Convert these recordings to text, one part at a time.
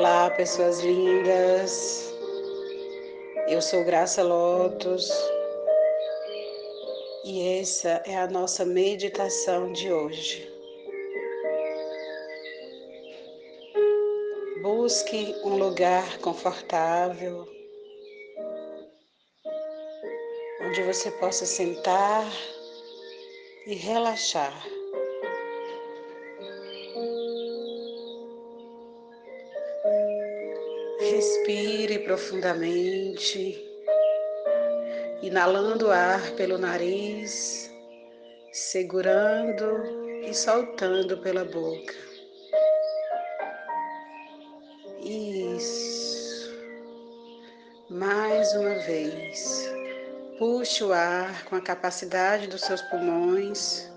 Olá, pessoas lindas. Eu sou Graça Lotus e essa é a nossa meditação de hoje. Busque um lugar confortável onde você possa sentar e relaxar. Profundamente, inalando ar pelo nariz, segurando e soltando pela boca. Isso. Mais uma vez. Puxe o ar com a capacidade dos seus pulmões,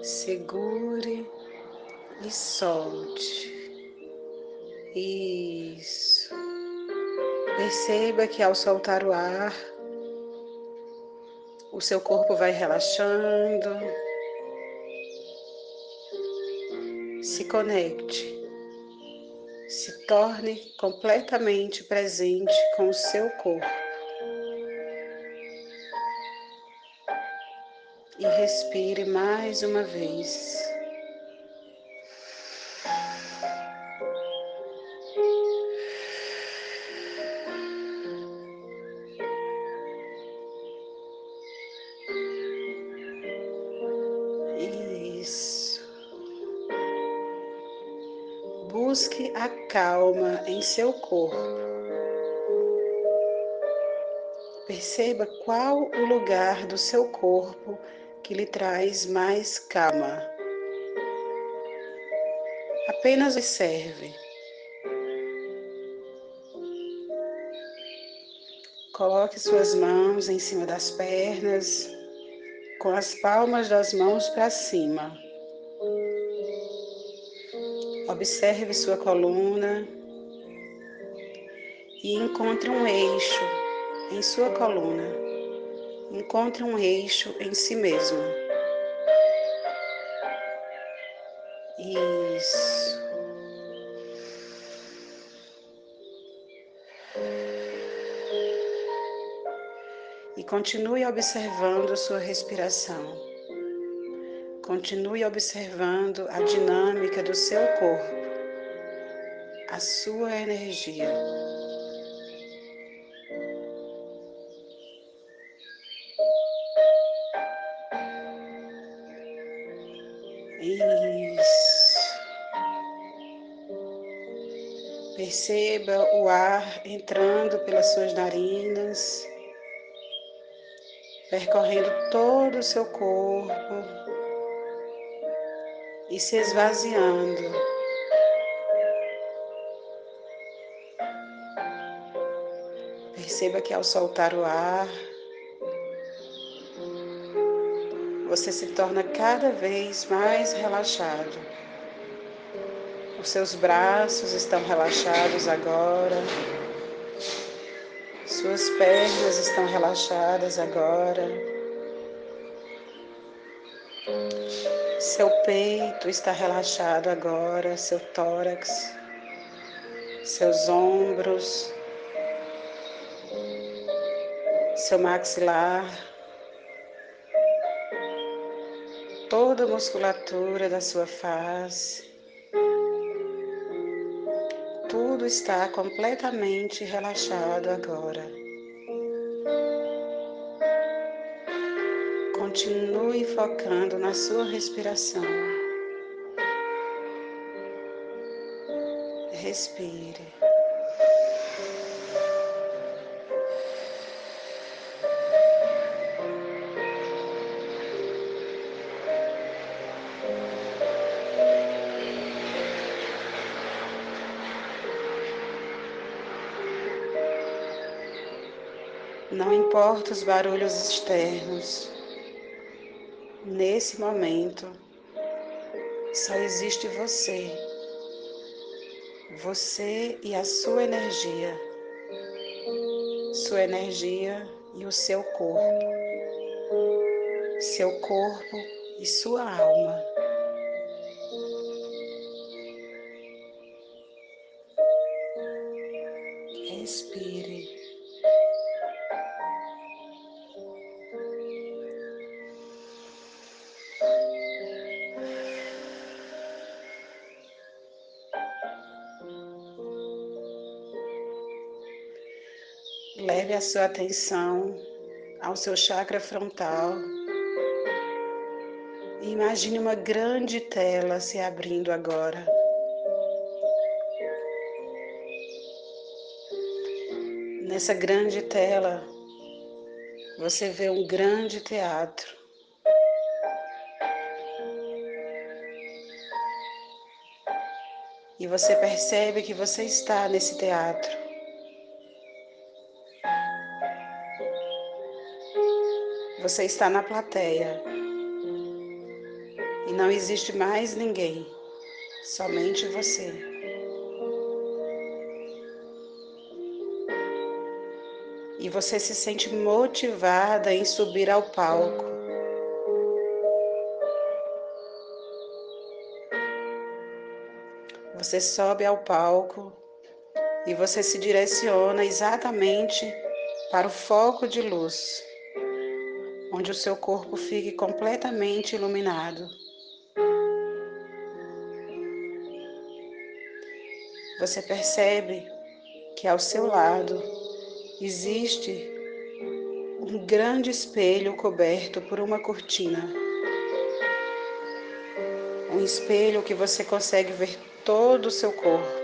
segure e solte. Isso. Perceba que ao soltar o ar, o seu corpo vai relaxando. Se conecte. Se torne completamente presente com o seu corpo. E respire mais uma vez. Busque a calma em seu corpo. Perceba qual o lugar do seu corpo que lhe traz mais calma. Apenas observe. Coloque suas mãos em cima das pernas, com as palmas das mãos para cima. Observe sua coluna e encontre um eixo em sua coluna. Encontre um eixo em si mesmo. Isso. E continue observando sua respiração. Continue observando a dinâmica do seu corpo, a sua energia. Isso. Perceba o ar entrando pelas suas narinas, percorrendo todo o seu corpo e se esvaziando. Perceba que ao soltar o ar, você se torna cada vez mais relaxado. Os seus braços estão relaxados agora. Suas pernas estão relaxadas agora. Seu peito está relaxado agora, seu tórax, seus ombros, seu maxilar, toda a musculatura da sua face. Tudo está completamente relaxado agora. Continue focando na sua respiração. Respire. Não importa os barulhos externos, Nesse momento, só existe você, você e a sua energia, sua energia e o seu corpo, seu corpo e sua alma. Leve a sua atenção ao seu chakra frontal. E imagine uma grande tela se abrindo agora. Nessa grande tela, você vê um grande teatro. E você percebe que você está nesse teatro. Você está na plateia. E não existe mais ninguém, somente você. e você se sente motivada em subir ao palco. Você sobe ao palco e você se direciona exatamente para o foco de luz, onde o seu corpo fique completamente iluminado. Você percebe que ao seu lado existe um grande espelho coberto por uma cortina. Um espelho que você consegue ver todo o seu corpo.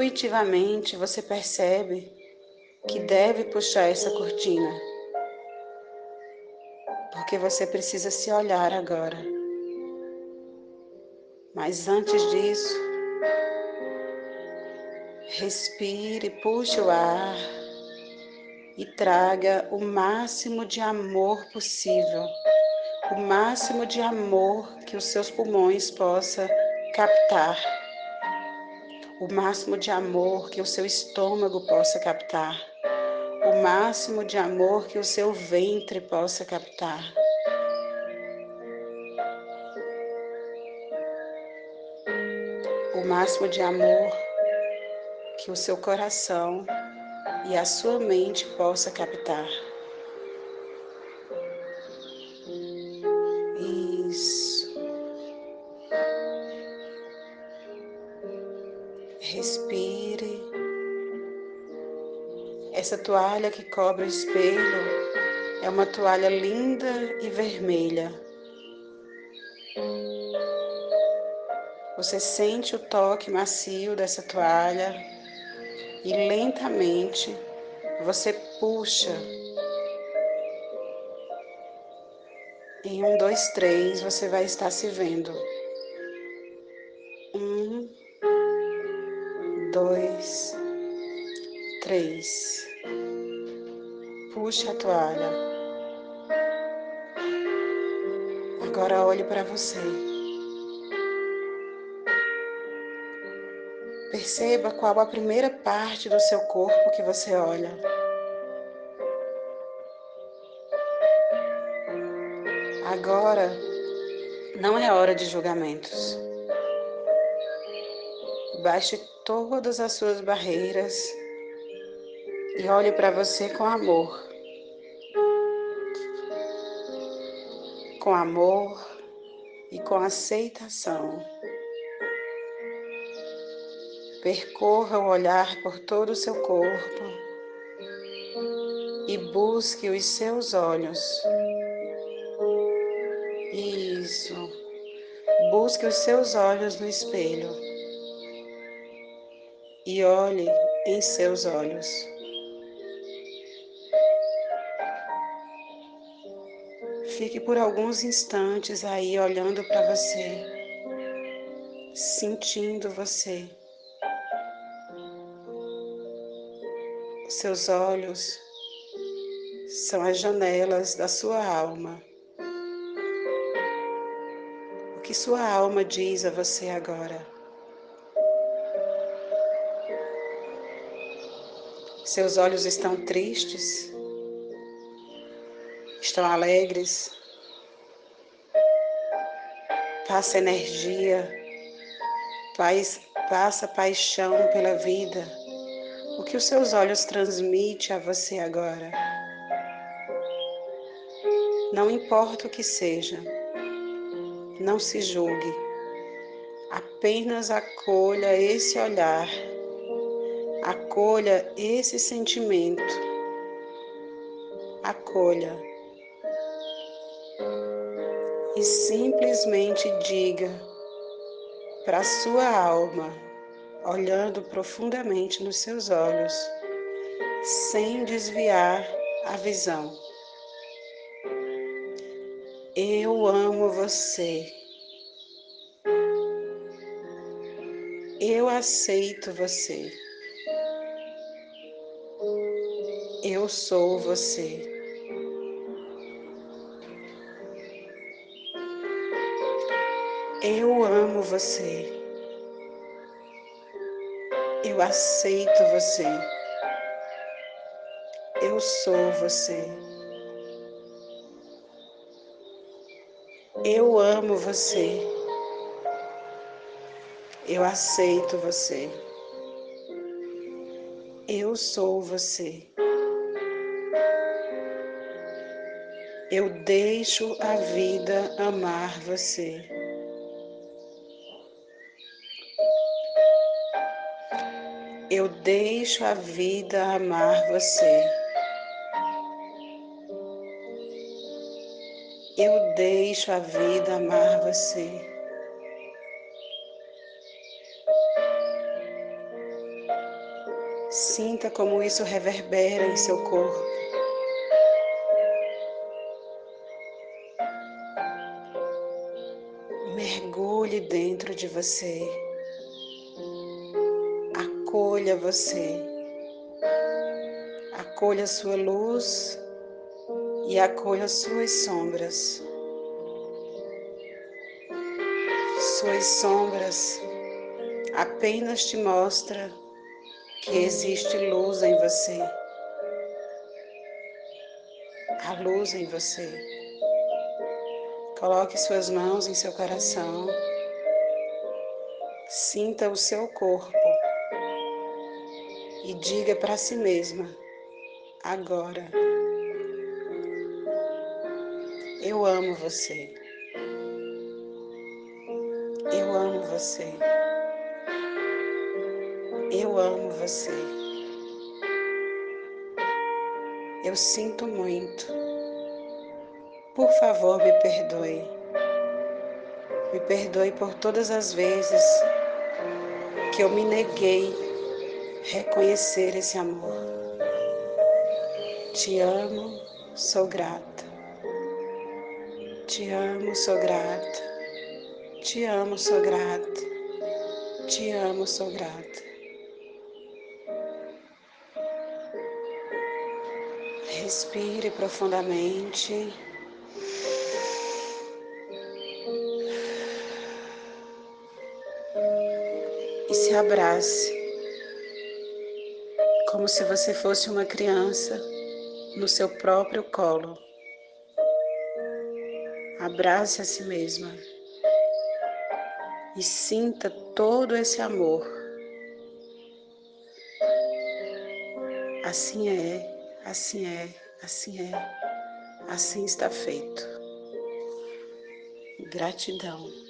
Intuitivamente você percebe que deve puxar essa cortina. Porque você precisa se olhar agora. Mas antes disso, Respire, puxe o ar e traga o máximo de amor possível, o máximo de amor que os seus pulmões possa captar, o máximo de amor que o seu estômago possa captar, o máximo de amor que o seu ventre possa captar. O máximo de amor que o seu coração e a sua mente possa captar. Essa toalha que cobre o espelho é uma toalha linda e vermelha. Você sente o toque macio dessa toalha e lentamente você puxa. Em um, dois, três, você vai estar se vendo. Um, dois, três. Puxa a toalha. Agora olhe para você. Perceba qual a primeira parte do seu corpo que você olha. Agora não é hora de julgamentos. Baixe todas as suas barreiras e olhe para você com amor. Com amor e com aceitação. Percorra o olhar por todo o seu corpo e busque os seus olhos. Isso. Busque os seus olhos no espelho e olhe em seus olhos. Fique por alguns instantes aí olhando para você, sentindo você. Seus olhos são as janelas da sua alma. O que sua alma diz a você agora? Seus olhos estão tristes? Estão alegres? Passa energia. Passa paixão pela vida, o que os seus olhos transmitem a você agora. Não importa o que seja, não se julgue, apenas acolha esse olhar, acolha esse sentimento, acolha e simplesmente diga para sua alma, olhando profundamente nos seus olhos, sem desviar a visão. Eu amo você. Eu aceito você. Eu sou você. Eu amo você. Eu aceito você. Eu sou você. Eu amo você. Eu aceito você. Eu sou você. Eu deixo a vida amar você. Eu deixo a vida amar você. Eu deixo a vida amar você. Sinta como isso reverbera em seu corpo. Mergulhe dentro de você acolha você, acolha sua luz e acolha suas sombras. Suas sombras apenas te mostra que existe luz em você. A luz em você. Coloque suas mãos em seu coração. Sinta o seu corpo e diga para si mesma: agora, eu amo você. Eu amo você. Eu amo você. Eu sinto muito. Por favor, me perdoe. Me perdoe por todas as vezes que eu me neguei reconhecer esse amor. Te amo, sou grata. Te amo, sou grata. Te amo, sou grata. Te amo, sou grata. Respire profundamente. E se abrace como se você fosse uma criança no seu próprio colo. Abrace a si mesma e sinta todo esse amor. Assim é, assim é, assim é, assim está feito. Gratidão.